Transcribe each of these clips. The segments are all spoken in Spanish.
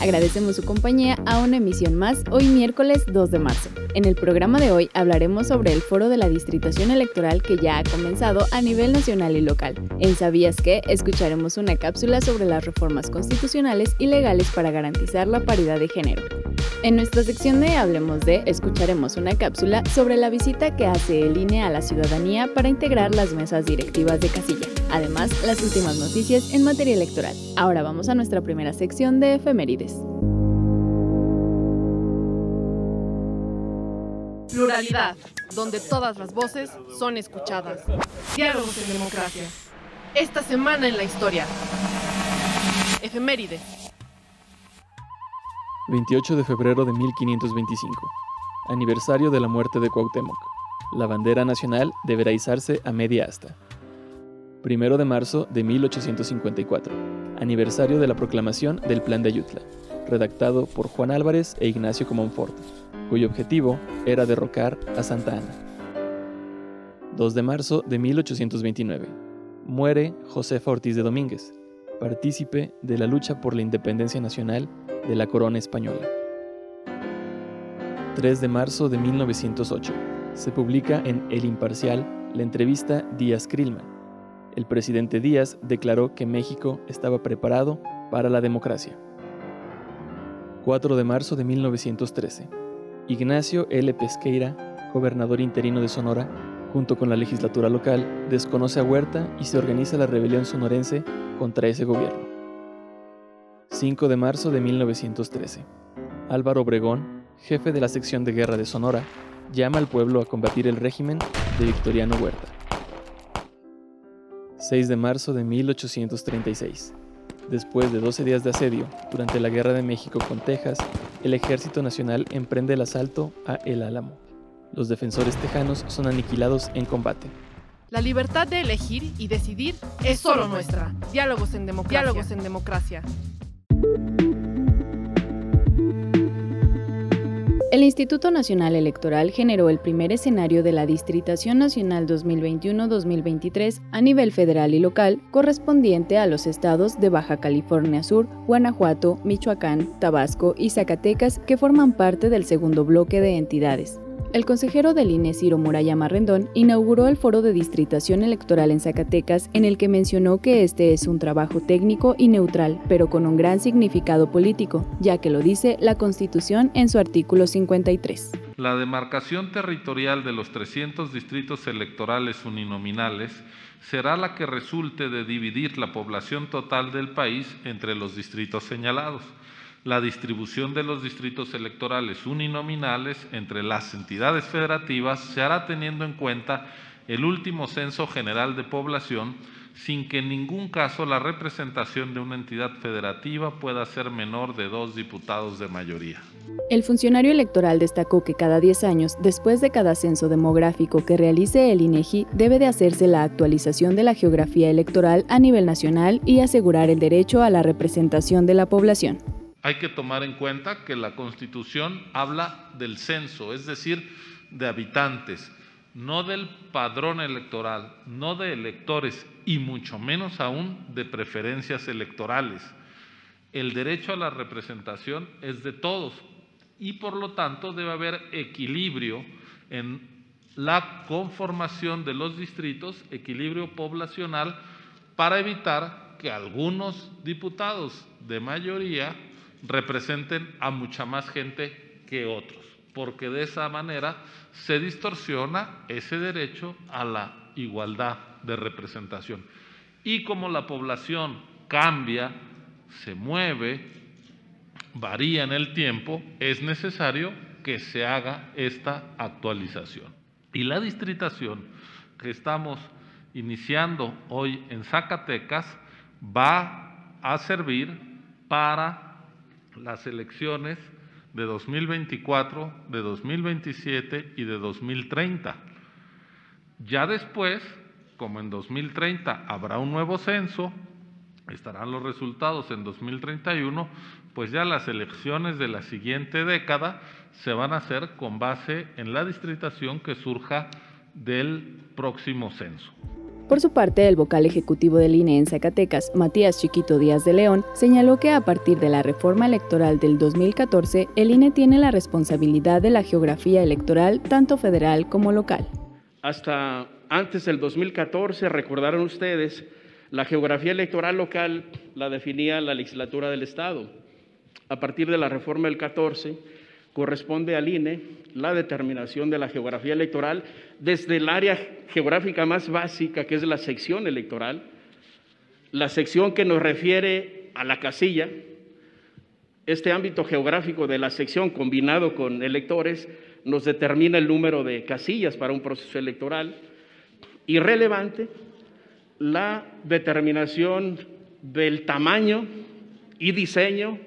Agradecemos su compañía a una emisión más hoy miércoles 2 de marzo. En el programa de hoy hablaremos sobre el foro de la distritación electoral que ya ha comenzado a nivel nacional y local. En Sabías que escucharemos una cápsula sobre las reformas constitucionales y legales para garantizar la paridad de género. En nuestra sección de Hablemos de, escucharemos una cápsula sobre la visita que hace el INE a la ciudadanía para integrar las mesas directivas de casilla. Además, las últimas noticias en materia electoral. Ahora vamos a nuestra primera sección de efemérides. Pluralidad, donde todas las voces son escuchadas. Diálogos en democracia. Esta semana en la historia. Efemérides. 28 de febrero de 1525. Aniversario de la muerte de Cuauhtémoc. La bandera nacional deberá izarse a media asta. 1 de marzo de 1854. Aniversario de la proclamación del Plan de Ayutla, redactado por Juan Álvarez e Ignacio Comonfort, cuyo objetivo era derrocar a Santa Ana. 2 de marzo de 1829. Muere Josefa Ortiz de Domínguez, partícipe de la lucha por la independencia nacional de la corona española. 3 de marzo de 1908. Se publica en El Imparcial la entrevista Díaz-Krillman. El presidente Díaz declaró que México estaba preparado para la democracia. 4 de marzo de 1913. Ignacio L. Pesqueira, gobernador interino de Sonora, junto con la legislatura local, desconoce a Huerta y se organiza la rebelión sonorense contra ese gobierno. 5 de marzo de 1913. Álvaro Obregón, jefe de la sección de guerra de Sonora, llama al pueblo a combatir el régimen de Victoriano Huerta. 6 de marzo de 1836. Después de 12 días de asedio, durante la Guerra de México con Texas, el Ejército Nacional emprende el asalto a El Álamo. Los defensores tejanos son aniquilados en combate. La libertad de elegir y decidir es solo nuestra. Diálogos en democracia. Diálogos en democracia. El Instituto Nacional Electoral generó el primer escenario de la Distritación Nacional 2021-2023 a nivel federal y local, correspondiente a los estados de Baja California Sur, Guanajuato, Michoacán, Tabasco y Zacatecas que forman parte del segundo bloque de entidades. El consejero del INE Ciro Muraya Marrendón inauguró el foro de distritación electoral en Zacatecas en el que mencionó que este es un trabajo técnico y neutral, pero con un gran significado político, ya que lo dice la Constitución en su artículo 53. La demarcación territorial de los 300 distritos electorales uninominales será la que resulte de dividir la población total del país entre los distritos señalados la distribución de los distritos electorales uninominales entre las entidades federativas se hará teniendo en cuenta el último censo general de población sin que en ningún caso la representación de una entidad federativa pueda ser menor de dos diputados de mayoría. El funcionario electoral destacó que cada 10 años, después de cada censo demográfico que realice el INEGI, debe de hacerse la actualización de la geografía electoral a nivel nacional y asegurar el derecho a la representación de la población hay que tomar en cuenta que la Constitución habla del censo, es decir, de habitantes, no del padrón electoral, no de electores y mucho menos aún de preferencias electorales. El derecho a la representación es de todos y por lo tanto debe haber equilibrio en la conformación de los distritos, equilibrio poblacional, para evitar que algunos diputados de mayoría representen a mucha más gente que otros. porque de esa manera se distorsiona ese derecho a la igualdad de representación. Y como la población cambia, se mueve, varía en el tiempo, es necesario que se haga esta actualización. Y la distritación que estamos iniciando hoy en Zacatecas va a servir para las elecciones de 2024, de 2027 y de 2030. Ya después, como en 2030 habrá un nuevo censo, estarán los resultados en 2031, pues ya las elecciones de la siguiente década se van a hacer con base en la distritación que surja del próximo censo. Por su parte, el vocal ejecutivo del INE en Zacatecas, Matías Chiquito Díaz de León, señaló que a partir de la reforma electoral del 2014, el INE tiene la responsabilidad de la geografía electoral tanto federal como local. Hasta antes del 2014, recordaron ustedes, la geografía electoral local la definía la legislatura del Estado. A partir de la reforma del 14, corresponde al INE la determinación de la geografía electoral desde el área geográfica más básica, que es la sección electoral, la sección que nos refiere a la casilla, este ámbito geográfico de la sección combinado con electores nos determina el número de casillas para un proceso electoral y relevante la determinación del tamaño y diseño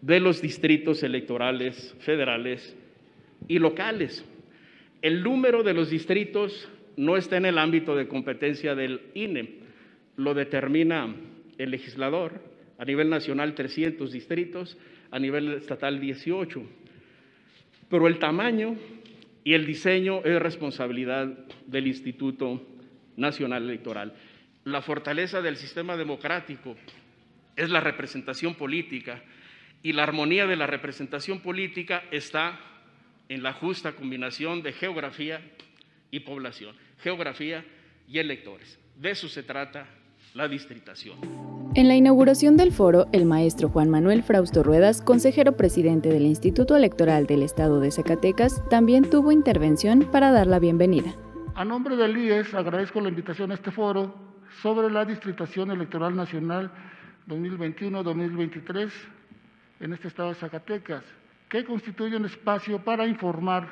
de los distritos electorales federales y locales. El número de los distritos no está en el ámbito de competencia del INE, lo determina el legislador, a nivel nacional 300 distritos, a nivel estatal 18. Pero el tamaño y el diseño es responsabilidad del Instituto Nacional Electoral. La fortaleza del sistema democrático es la representación política y la armonía de la representación política está en la justa combinación de geografía y población, geografía y electores. De eso se trata la distritación. En la inauguración del foro, el maestro Juan Manuel Frausto Ruedas, consejero presidente del Instituto Electoral del Estado de Zacatecas, también tuvo intervención para dar la bienvenida. A nombre del IES agradezco la invitación a este foro sobre la distritación electoral nacional 2021-2023 en este estado de Zacatecas, que constituye un espacio para informar,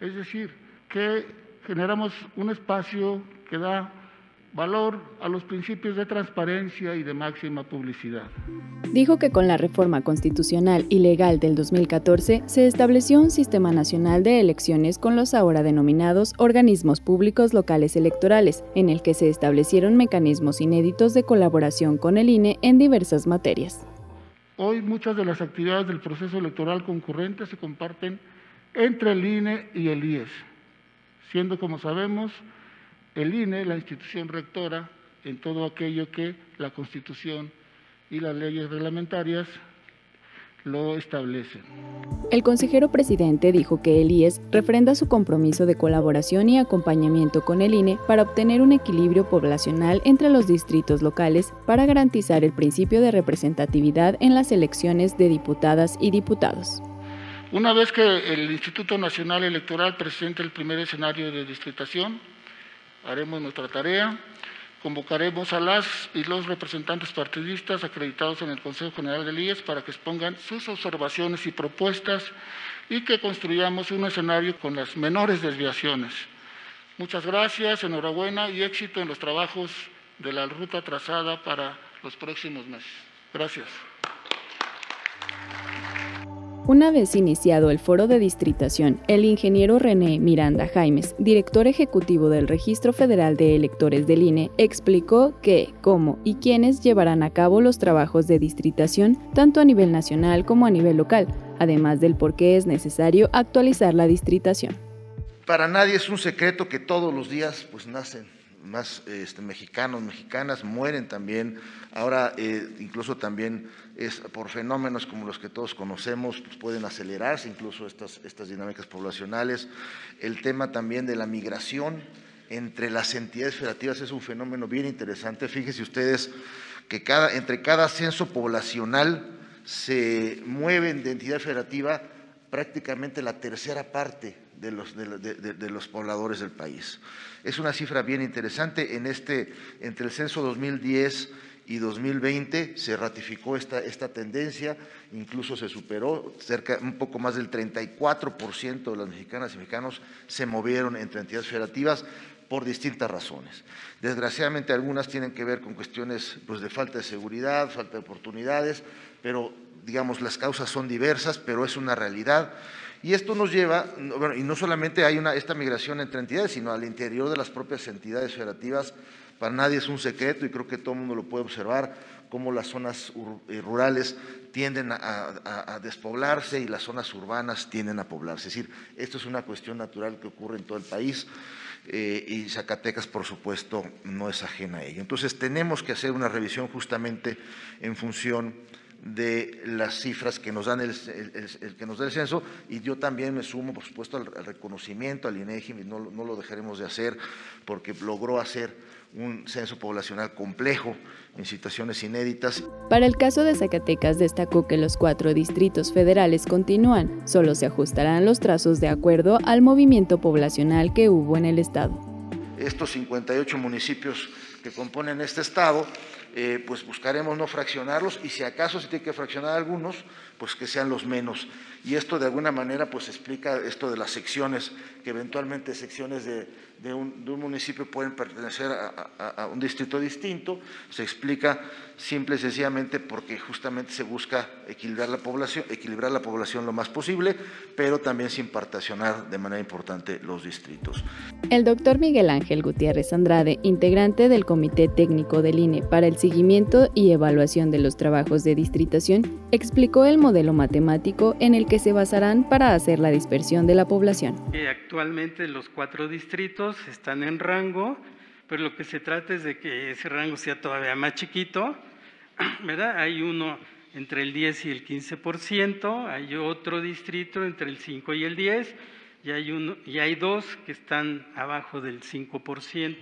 es decir, que generamos un espacio que da valor a los principios de transparencia y de máxima publicidad. Dijo que con la reforma constitucional y legal del 2014 se estableció un sistema nacional de elecciones con los ahora denominados organismos públicos locales electorales, en el que se establecieron mecanismos inéditos de colaboración con el INE en diversas materias. Hoy muchas de las actividades del proceso electoral concurrente se comparten entre el INE y el IES, siendo, como sabemos, el INE la institución rectora en todo aquello que la Constitución y las leyes reglamentarias lo establecen. El consejero presidente dijo que el IES refrenda su compromiso de colaboración y acompañamiento con el INE para obtener un equilibrio poblacional entre los distritos locales para garantizar el principio de representatividad en las elecciones de diputadas y diputados. Una vez que el Instituto Nacional Electoral presente el primer escenario de distritación, haremos nuestra tarea Convocaremos a las y los representantes partidistas acreditados en el Consejo General del IES para que expongan sus observaciones y propuestas y que construyamos un escenario con las menores desviaciones. Muchas gracias, enhorabuena y éxito en los trabajos de la ruta trazada para los próximos meses. Gracias. Una vez iniciado el foro de distritación, el ingeniero René Miranda Jaimes, director ejecutivo del Registro Federal de Electores del INE, explicó qué, cómo y quiénes llevarán a cabo los trabajos de distritación tanto a nivel nacional como a nivel local, además del por qué es necesario actualizar la distritación. Para nadie es un secreto que todos los días pues nacen más este, mexicanos, mexicanas, mueren también. Ahora eh, incluso también es por fenómenos como los que todos conocemos, pues pueden acelerarse incluso estas, estas dinámicas poblacionales. El tema también de la migración entre las entidades federativas es un fenómeno bien interesante. Fíjense ustedes que cada, entre cada censo poblacional se mueven de entidad federativa prácticamente la tercera parte de los, de, los, pobladores del país. Es una cifra bien interesante. En este, entre el censo 2010 y 2020 se ratificó esta, esta tendencia, incluso se superó, cerca, un poco más del 34% de las mexicanas y mexicanos se movieron entre entidades federativas por distintas razones. Desgraciadamente algunas tienen que ver con cuestiones pues, de falta de seguridad, falta de oportunidades, pero digamos las causas son diversas, pero es una realidad. Y esto nos lleva, bueno, y no solamente hay una, esta migración entre entidades, sino al interior de las propias entidades federativas, para nadie es un secreto y creo que todo el mundo lo puede observar, cómo las zonas eh, rurales tienden a, despoblarse y las zonas urbanas tienden a poblarse. Es decir, esto es una cuestión natural que ocurre en todo el país. Eh, y Zacatecas, por supuesto, no es ajena a ello. Entonces, tenemos que hacer una revisión justamente en función de las cifras que nos dan el, que nos da el censo y yo también me sumo, por supuesto, al, reconocimiento al INEGI, no, no lo dejaremos de hacer porque logró hacer un censo poblacional complejo en situaciones inéditas. Para el caso de Zacatecas destacó que los cuatro distritos federales continúan, solo se ajustarán los trazos de acuerdo al movimiento poblacional que hubo en el estado. Estos 58 municipios que componen este estado eh, pues buscaremos no fraccionarlos y si acaso se tiene que fraccionar algunos, pues que sean los menos. Y esto de alguna manera pues explica esto de las secciones, que eventualmente secciones de, un, municipio pueden pertenecer a, un distrito distinto, se explica simple y sencillamente porque justamente se busca equilibrar la población, equilibrar la población lo más posible, pero también sin particionar de manera importante los distritos. El doctor Miguel Ángel Gutiérrez Andrade, integrante del Comité Técnico del INE para el seguimiento y evaluación de los trabajos de distritación, explicó el modelo matemático en el que se basarán para hacer la dispersión de la población. Actualmente los cuatro distritos están en rango, pero lo que se trata es de que ese rango sea todavía más chiquito, ¿verdad? Hay uno entre el 10 y el 15%, hay otro distrito entre el 5 y el 10, y hay, uno, y hay dos que están abajo del 5%.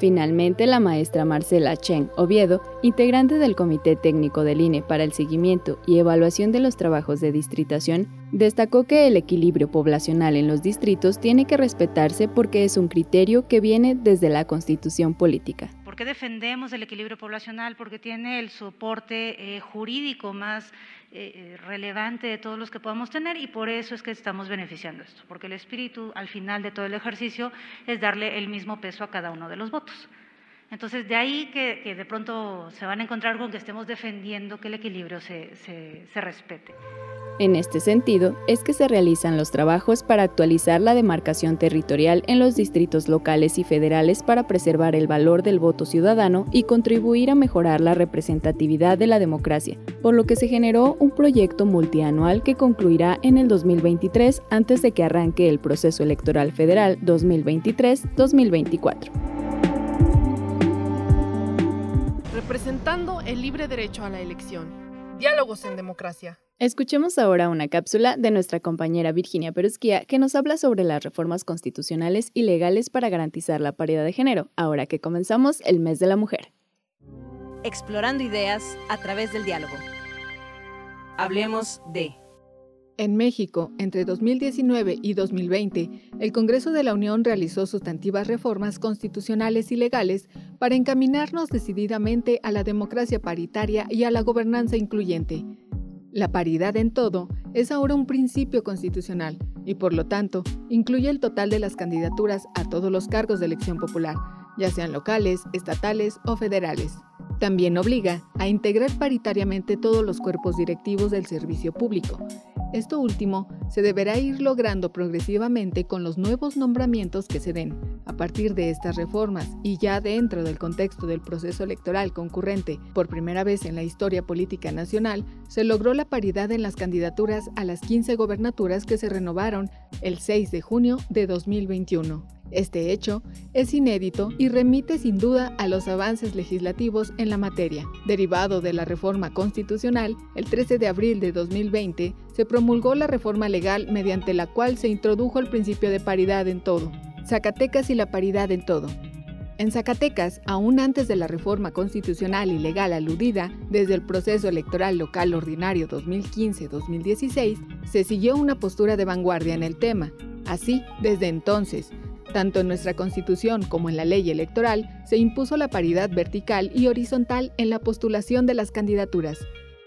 Finalmente, la maestra Marcela Chen Oviedo, integrante del Comité Técnico del INE para el seguimiento y evaluación de los trabajos de distritación, destacó que el equilibrio poblacional en los distritos tiene que respetarse porque es un criterio que viene desde la constitución política. ¿Por qué defendemos el equilibrio poblacional? Porque tiene el soporte eh, jurídico más eh, relevante de todos los que podamos tener y por eso es que estamos beneficiando esto, porque el espíritu al final de todo el ejercicio es darle el mismo peso a cada uno de los votos. Entonces, de ahí que, de pronto se van a encontrar con que estemos defendiendo que el equilibrio se, se respete. En este sentido, es que se realizan los trabajos para actualizar la demarcación territorial en los distritos locales y federales para preservar el valor del voto ciudadano y contribuir a mejorar la representatividad de la democracia, por lo que se generó un proyecto multianual que concluirá en el 2023 antes de que arranque el proceso electoral federal 2023-2024. Representando el libre derecho a la elección. Diálogos en Democracia. Escuchemos ahora una cápsula de nuestra compañera Virginia Perusquía que nos habla sobre las reformas constitucionales y legales para garantizar la paridad de género, ahora que comenzamos el mes de la mujer. Explorando ideas a través del diálogo. Hablemos de... En México, entre 2019 y 2020, el Congreso de la Unión realizó sustantivas reformas constitucionales y legales para encaminarnos decididamente a la democracia paritaria y a la gobernanza incluyente. La paridad en todo es ahora un principio constitucional y por lo tanto incluye el total de las candidaturas a todos los cargos de elección popular, ya sean locales, estatales o federales. También obliga a integrar paritariamente todos los cuerpos directivos del servicio público esto último se deberá ir logrando progresivamente con los nuevos nombramientos que se den. A partir de estas reformas y ya dentro del contexto del proceso electoral concurrente, por primera vez en la historia política nacional, se logró la paridad en las candidaturas a las 15 gobernaturas que se renovaron el 6 de junio de 2021. Este hecho es inédito y remite sin duda a los avances legislativos en la materia. Derivado de la reforma constitucional, el 13 de abril de 2020 se promulgó la reforma legal mediante la cual se introdujo el principio de paridad en todo. Zacatecas y la paridad en todo. En Zacatecas, aún antes de la reforma constitucional y legal aludida, desde el proceso electoral local ordinario 2015-2016, se siguió una postura de vanguardia en el tema. Así, desde entonces, tanto en nuestra Constitución como en la ley electoral, se impuso la paridad vertical y horizontal en la postulación de las candidaturas,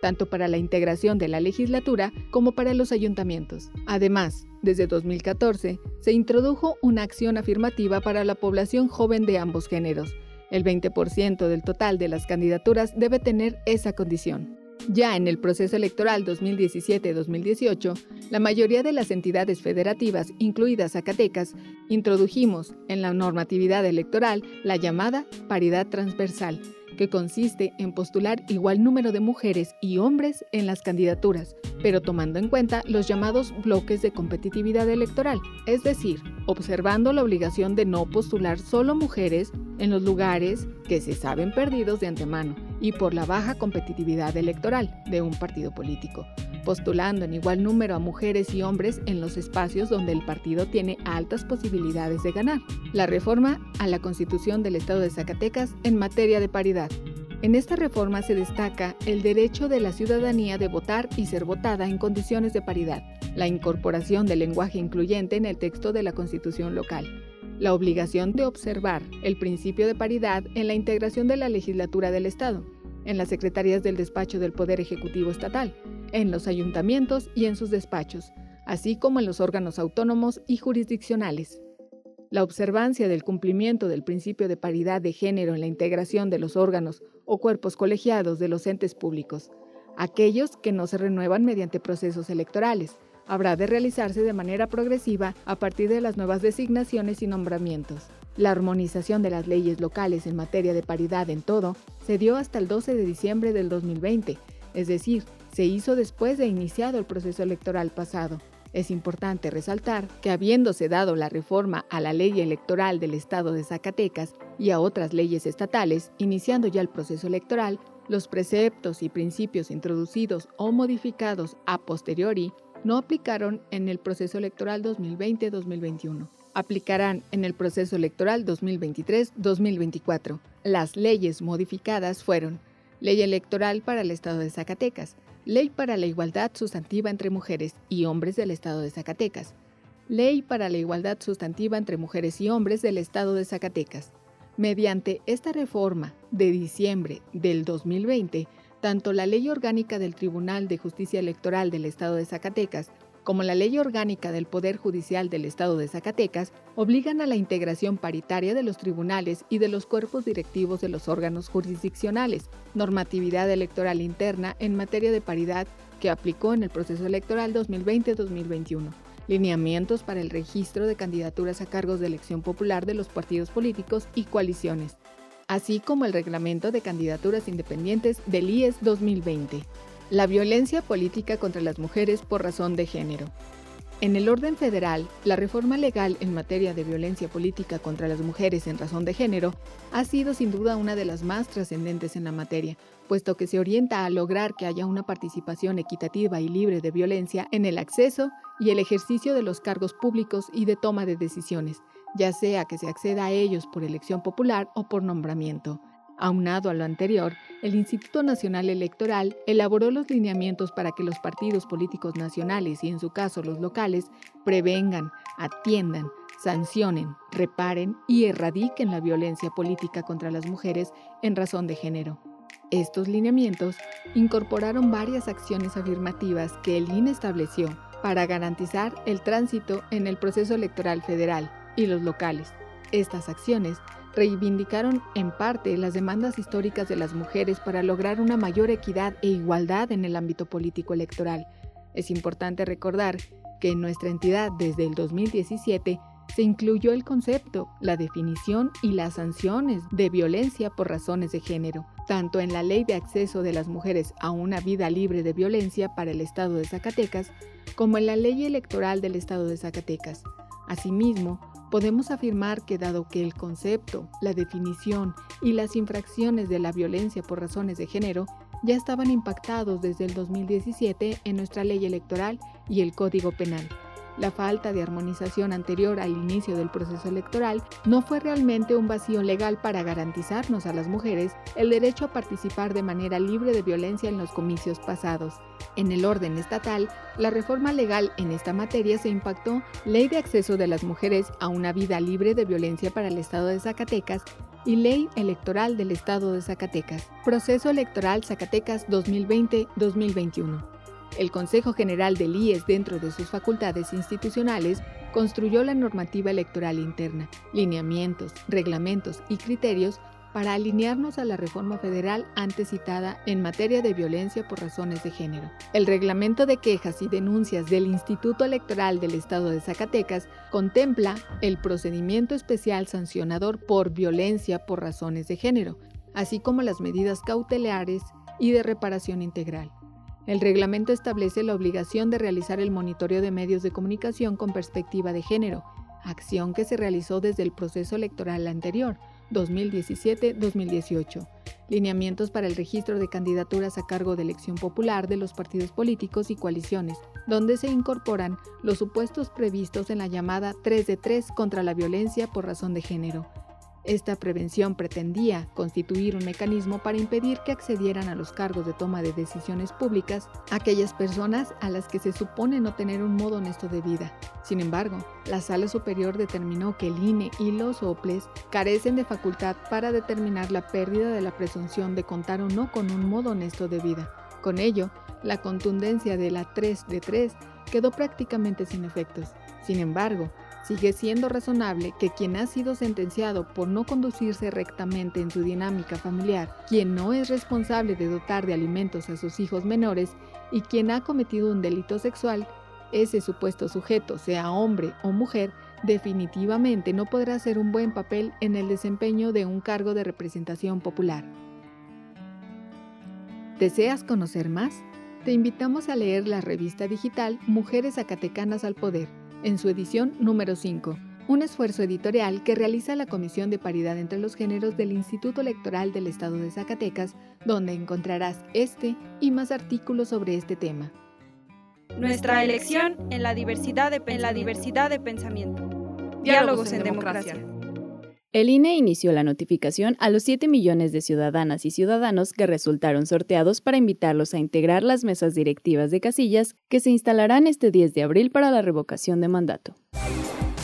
tanto para la integración de la legislatura como para los ayuntamientos. Además, desde 2014, se introdujo una acción afirmativa para la población joven de ambos géneros. El 20% del total de las candidaturas debe tener esa condición. Ya en el proceso electoral 2017-2018, la mayoría de las entidades federativas, incluidas Zacatecas, introdujimos en la normatividad electoral la llamada paridad transversal, que consiste en postular igual número de mujeres y hombres en las candidaturas, pero tomando en cuenta los llamados bloques de competitividad electoral, es decir, observando la obligación de no postular solo mujeres en los lugares que se saben perdidos de antemano y por la baja competitividad electoral de un partido político, postulando en igual número a mujeres y hombres en los espacios donde el partido tiene altas posibilidades de ganar. La reforma a la Constitución del Estado de Zacatecas en materia de paridad. En esta reforma se destaca el derecho de la ciudadanía de votar y ser votada en condiciones de paridad, la incorporación del lenguaje incluyente en el texto de la Constitución local, la obligación de observar el principio de paridad en la integración de la legislatura del Estado, en las secretarías del despacho del Poder Ejecutivo Estatal, en los ayuntamientos y en sus despachos, así como en los órganos autónomos y jurisdiccionales. La observancia del cumplimiento del principio de paridad de género en la integración de los órganos o cuerpos colegiados de los entes públicos, aquellos que no se renuevan mediante procesos electorales, habrá de realizarse de manera progresiva a partir de las nuevas designaciones y nombramientos. La armonización de las leyes locales en materia de paridad en todo se dio hasta el 12 de diciembre del 2020, es decir, se hizo después de iniciado el proceso electoral pasado. Es importante resaltar que habiéndose dado la reforma a la ley electoral del Estado de Zacatecas y a otras leyes estatales, iniciando ya el proceso electoral, los preceptos y principios introducidos o modificados a posteriori no aplicaron en el proceso electoral 2020-2021. Aplicarán en el proceso electoral 2023-2024. Las leyes modificadas fueron Ley Electoral para el Estado de Zacatecas, Ley para la Igualdad Sustantiva entre Mujeres y Hombres del Estado de Zacatecas, Ley para la Igualdad Sustantiva entre Mujeres y Hombres del Estado de Zacatecas. Mediante esta reforma de diciembre del 2020, tanto la Ley Orgánica del Tribunal de Justicia Electoral del Estado de Zacatecas como la Ley Orgánica del Poder Judicial del Estado de Zacatecas obligan a la integración paritaria de los tribunales y de los cuerpos directivos de los órganos jurisdiccionales, normatividad electoral interna en materia de paridad que aplicó en el proceso electoral 2020-2021 lineamientos para el registro de candidaturas a cargos de elección popular de los partidos políticos y coaliciones, así como el reglamento de candidaturas independientes del IES 2020. La violencia política contra las mujeres por razón de género. En el orden federal, la reforma legal en materia de violencia política contra las mujeres en razón de género ha sido sin duda una de las más trascendentes en la materia, puesto que se orienta a lograr que haya una participación equitativa y libre de violencia en el acceso y el ejercicio de los cargos públicos y de toma de decisiones, ya sea que se acceda a ellos por elección popular o por nombramiento. Aunado a lo anterior, el Instituto Nacional Electoral elaboró los lineamientos para que los partidos políticos nacionales y en su caso los locales prevengan, atiendan, sancionen, reparen y erradiquen la violencia política contra las mujeres en razón de género. Estos lineamientos incorporaron varias acciones afirmativas que el INE estableció para garantizar el tránsito en el proceso electoral federal y los locales. Estas acciones reivindicaron en parte las demandas históricas de las mujeres para lograr una mayor equidad e igualdad en el ámbito político electoral. Es importante recordar que en nuestra entidad desde el 2017 se incluyó el concepto, la definición y las sanciones de violencia por razones de género, tanto en la Ley de Acceso de las Mujeres a una Vida Libre de Violencia para el Estado de Zacatecas, como en la Ley Electoral del Estado de Zacatecas. Asimismo, podemos afirmar que dado que el concepto, la definición y las infracciones de la violencia por razones de género ya estaban impactados desde el 2017 en nuestra ley electoral y el Código Penal, la falta de armonización anterior al inicio del proceso electoral no fue realmente un vacío legal para garantizarnos a las mujeres el derecho a participar de manera libre de violencia en los comicios pasados. En el orden estatal, la reforma legal en esta materia se impactó Ley de Acceso de las Mujeres a una vida libre de violencia para el Estado de Zacatecas y Ley Electoral del Estado de Zacatecas. Proceso Electoral Zacatecas 2020-2021. El Consejo General del IES, dentro de sus facultades institucionales, construyó la normativa electoral interna, lineamientos, reglamentos y criterios para alinearnos a la reforma federal antes citada en materia de violencia por razones de género. El reglamento de quejas y denuncias del Instituto Electoral del Estado de Zacatecas contempla el procedimiento especial sancionador por violencia por razones de género, así como las medidas cautelares y de reparación integral. El reglamento establece la obligación de realizar el monitoreo de medios de comunicación con perspectiva de género, acción que se realizó desde el proceso electoral anterior, 2017-2018. Lineamientos para el registro de candidaturas a cargo de elección popular de los partidos políticos y coaliciones, donde se incorporan los supuestos previstos en la llamada 3 de 3 contra la violencia por razón de género esta prevención pretendía constituir un mecanismo para impedir que accedieran a los cargos de toma de decisiones públicas aquellas personas a las que se supone no tener un modo honesto de vida. Sin embargo, la Sala Superior determinó que el INE y los OPLES carecen de facultad para determinar la pérdida de la presunción de contar o no con un modo honesto de vida. Con ello, la contundencia de la 3 de 3 quedó prácticamente sin efectos. Sin embargo, Sigue siendo razonable que quien ha sido sentenciado por no conducirse rectamente en su dinámica familiar, quien no es responsable de dotar de alimentos a sus hijos menores y quien ha cometido un delito sexual, ese supuesto sujeto, sea hombre o mujer, definitivamente no podrá hacer un buen papel en el desempeño de un cargo de representación popular. ¿Deseas conocer más? Te invitamos a leer la revista digital Mujeres Zacatecanas al Poder en su edición número 5, un esfuerzo editorial que realiza la Comisión de Paridad entre los Géneros del Instituto Electoral del Estado de Zacatecas, donde encontrarás este y más artículos sobre este tema. Nuestra elección en la diversidad de, en la diversidad de pensamiento. Diálogos en democracia. El INE inició la notificación a los 7 millones de ciudadanas y ciudadanos que resultaron sorteados para invitarlos a integrar las mesas directivas de casillas que se instalarán este 10 de abril para la revocación de mandato.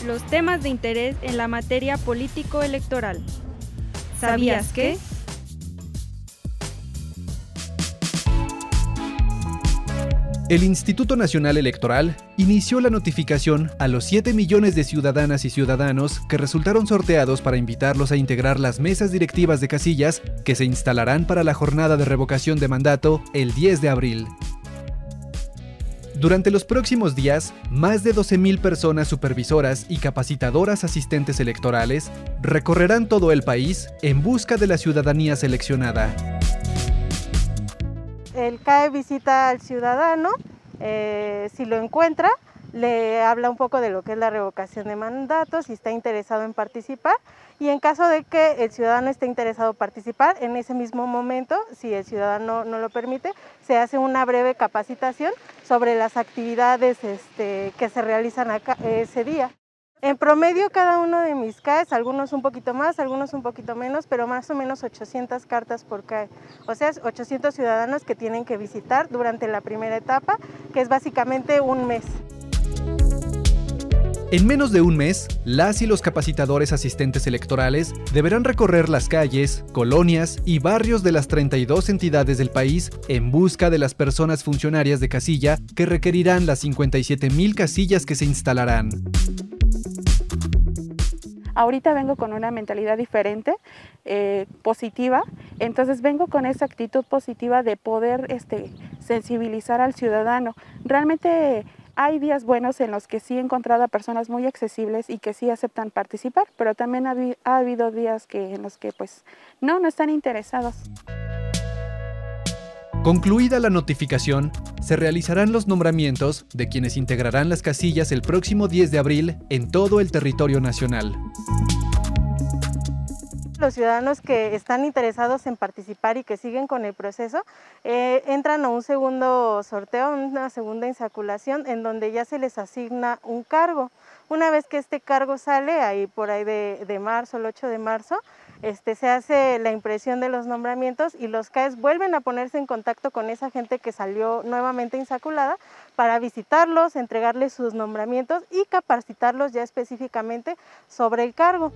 Los temas de interés en la materia político-electoral. ¿Sabías que? El Instituto Nacional Electoral inició la notificación a los 7 millones de ciudadanas y ciudadanos que resultaron sorteados para invitarlos a integrar las mesas directivas de casillas que se instalarán para la jornada de revocación de mandato el 10 de abril. Durante los próximos días, más de 12.000 personas supervisoras y capacitadoras asistentes electorales recorrerán todo el país en busca de la ciudadanía seleccionada el CAE visita al ciudadano, eh, si lo encuentra, le habla un poco de lo que es la revocación de mandatos, si está interesado en participar y en caso de que el ciudadano esté interesado en participar, en ese mismo momento, si el ciudadano no lo permite, se hace una breve capacitación sobre las actividades este, que se realizan ese día. En promedio cada uno de mis CAEs, algunos un poquito más, algunos un poquito menos, pero más o menos 800 cartas por CAE. O sea, 800 ciudadanos que tienen que visitar durante la primera etapa, que es básicamente un mes. En menos de un mes, las y los capacitadores asistentes electorales deberán recorrer las calles, colonias y barrios de las 32 entidades del país en busca de las personas funcionarias de casilla que requerirán las 57.000 casillas que se instalarán. Ahorita vengo con una mentalidad diferente, eh, positiva, entonces vengo con esa actitud positiva de poder este, sensibilizar al ciudadano. Realmente hay días buenos en los que sí he encontrado a personas muy accesibles y que sí aceptan participar, pero también ha, ha habido días que, en los que pues no, no están interesados. Concluida la notificación, se realizarán los nombramientos de quienes integrarán las casillas el próximo 10 de abril en todo el territorio nacional. Los ciudadanos que están interesados en participar y que siguen con el proceso eh, entran a un segundo sorteo, una segunda insaculación en donde ya se les asigna un cargo. Una vez que este cargo sale, ahí por ahí de, de marzo, el 8 de marzo, este, se hace la impresión de los nombramientos y los CAES vuelven a ponerse en contacto con esa gente que salió nuevamente insaculada para visitarlos, entregarles sus nombramientos y capacitarlos ya específicamente sobre el cargo.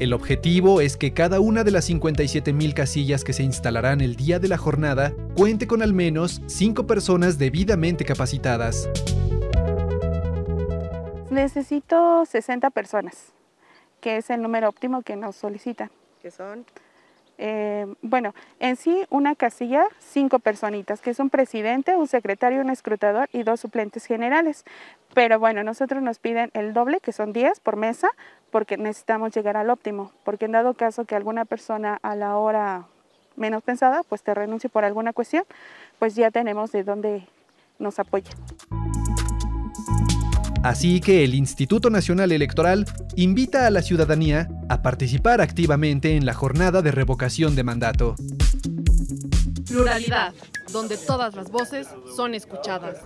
El objetivo es que cada una de las 57 mil casillas que se instalarán el día de la jornada cuente con al menos 5 personas debidamente capacitadas. Necesito 60 personas que es el número óptimo que nos solicitan. ¿Qué son? Eh, bueno, en sí una casilla, cinco personitas, que es un presidente, un secretario, un escrutador y dos suplentes generales. Pero bueno, nosotros nos piden el doble, que son 10 por mesa, porque necesitamos llegar al óptimo. Porque en dado caso que alguna persona a la hora menos pensada, pues te renuncie por alguna cuestión, pues ya tenemos de dónde nos apoya. Así que el Instituto Nacional Electoral invita a la ciudadanía a participar activamente en la jornada de revocación de mandato. Pluralidad, donde todas las voces son escuchadas.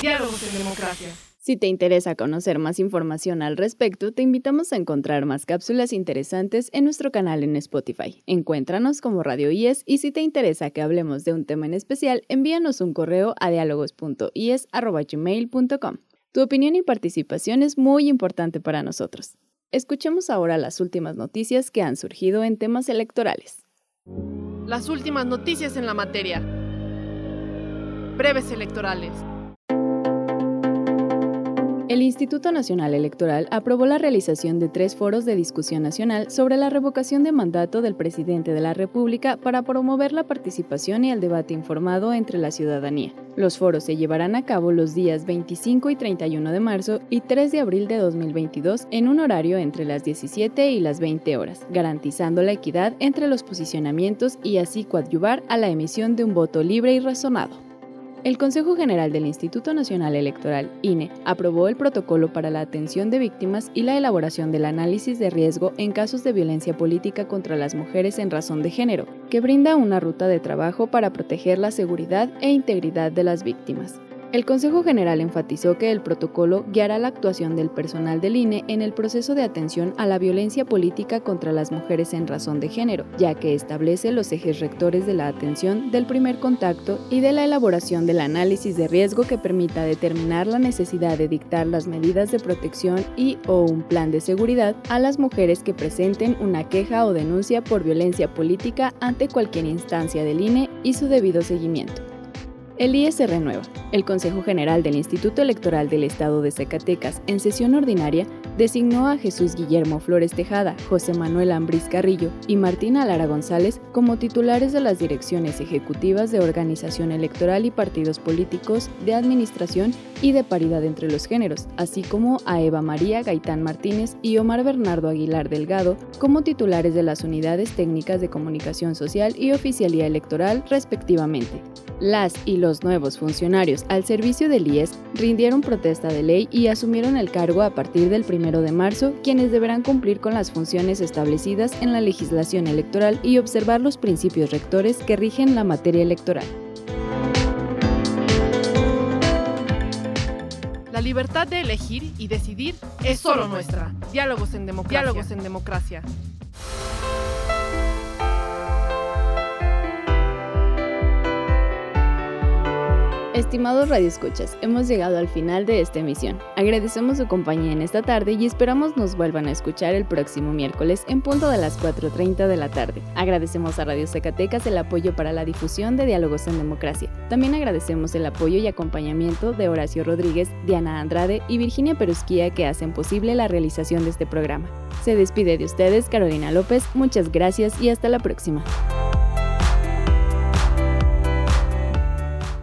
Diálogos en democracia. Si te interesa conocer más información al respecto, te invitamos a encontrar más cápsulas interesantes en nuestro canal en Spotify. Encuéntranos como Radio IES y si te interesa que hablemos de un tema en especial, envíanos un correo a diálogos.ies.gmail.com. Tu opinión y participación es muy importante para nosotros. Escuchemos ahora las últimas noticias que han surgido en temas electorales. Las últimas noticias en la materia. Breves electorales. El Instituto Nacional Electoral aprobó la realización de tres foros de discusión nacional sobre la revocación de mandato del presidente de la República para promover la participación y el debate informado entre la ciudadanía. Los foros se llevarán a cabo los días 25 y 31 de marzo y 3 de abril de 2022 en un horario entre las 17 y las 20 horas, garantizando la equidad entre los posicionamientos y así coadyuvar a la emisión de un voto libre y razonado. El Consejo General del Instituto Nacional Electoral, INE, aprobó el protocolo para la atención de víctimas y la elaboración del análisis de riesgo en casos de violencia política contra las mujeres en razón de género, que brinda una ruta de trabajo para proteger la seguridad e integridad de las víctimas. El Consejo General enfatizó que el protocolo guiará la actuación del personal del INE en el proceso de atención a la violencia política contra las mujeres en razón de género, ya que establece los ejes rectores de la atención del primer contacto y de la elaboración del análisis de riesgo que permita determinar la necesidad de dictar las medidas de protección y o un plan de seguridad a las mujeres que presenten una queja o denuncia por violencia política ante cualquier instancia del INE y su debido seguimiento. El IES se renueva. El Consejo General del Instituto Electoral del Estado de Zacatecas, en sesión ordinaria, designó a Jesús Guillermo Flores Tejada, José Manuel Ambriz Carrillo y Martina Lara González como titulares de las direcciones ejecutivas de organización electoral y partidos políticos, de administración y de paridad entre los géneros, así como a Eva María Gaitán Martínez y Omar Bernardo Aguilar Delgado como titulares de las unidades técnicas de comunicación social y oficialía electoral, respectivamente. Las y los nuevos funcionarios al servicio del IES rindieron protesta de ley y asumieron el cargo a partir del 1 de marzo, quienes deberán cumplir con las funciones establecidas en la legislación electoral y observar los principios rectores que rigen la materia electoral. La libertad de elegir y decidir es solo nuestra. Diálogos en democracia. Diálogos en democracia. Estimados radioescuchas, hemos llegado al final de esta emisión. Agradecemos su compañía en esta tarde y esperamos nos vuelvan a escuchar el próximo miércoles en punto de las 4.30 de la tarde. Agradecemos a Radio Zacatecas el apoyo para la difusión de Diálogos en Democracia. También agradecemos el apoyo y acompañamiento de Horacio Rodríguez, Diana Andrade y Virginia Perusquía que hacen posible la realización de este programa. Se despide de ustedes Carolina López, muchas gracias y hasta la próxima.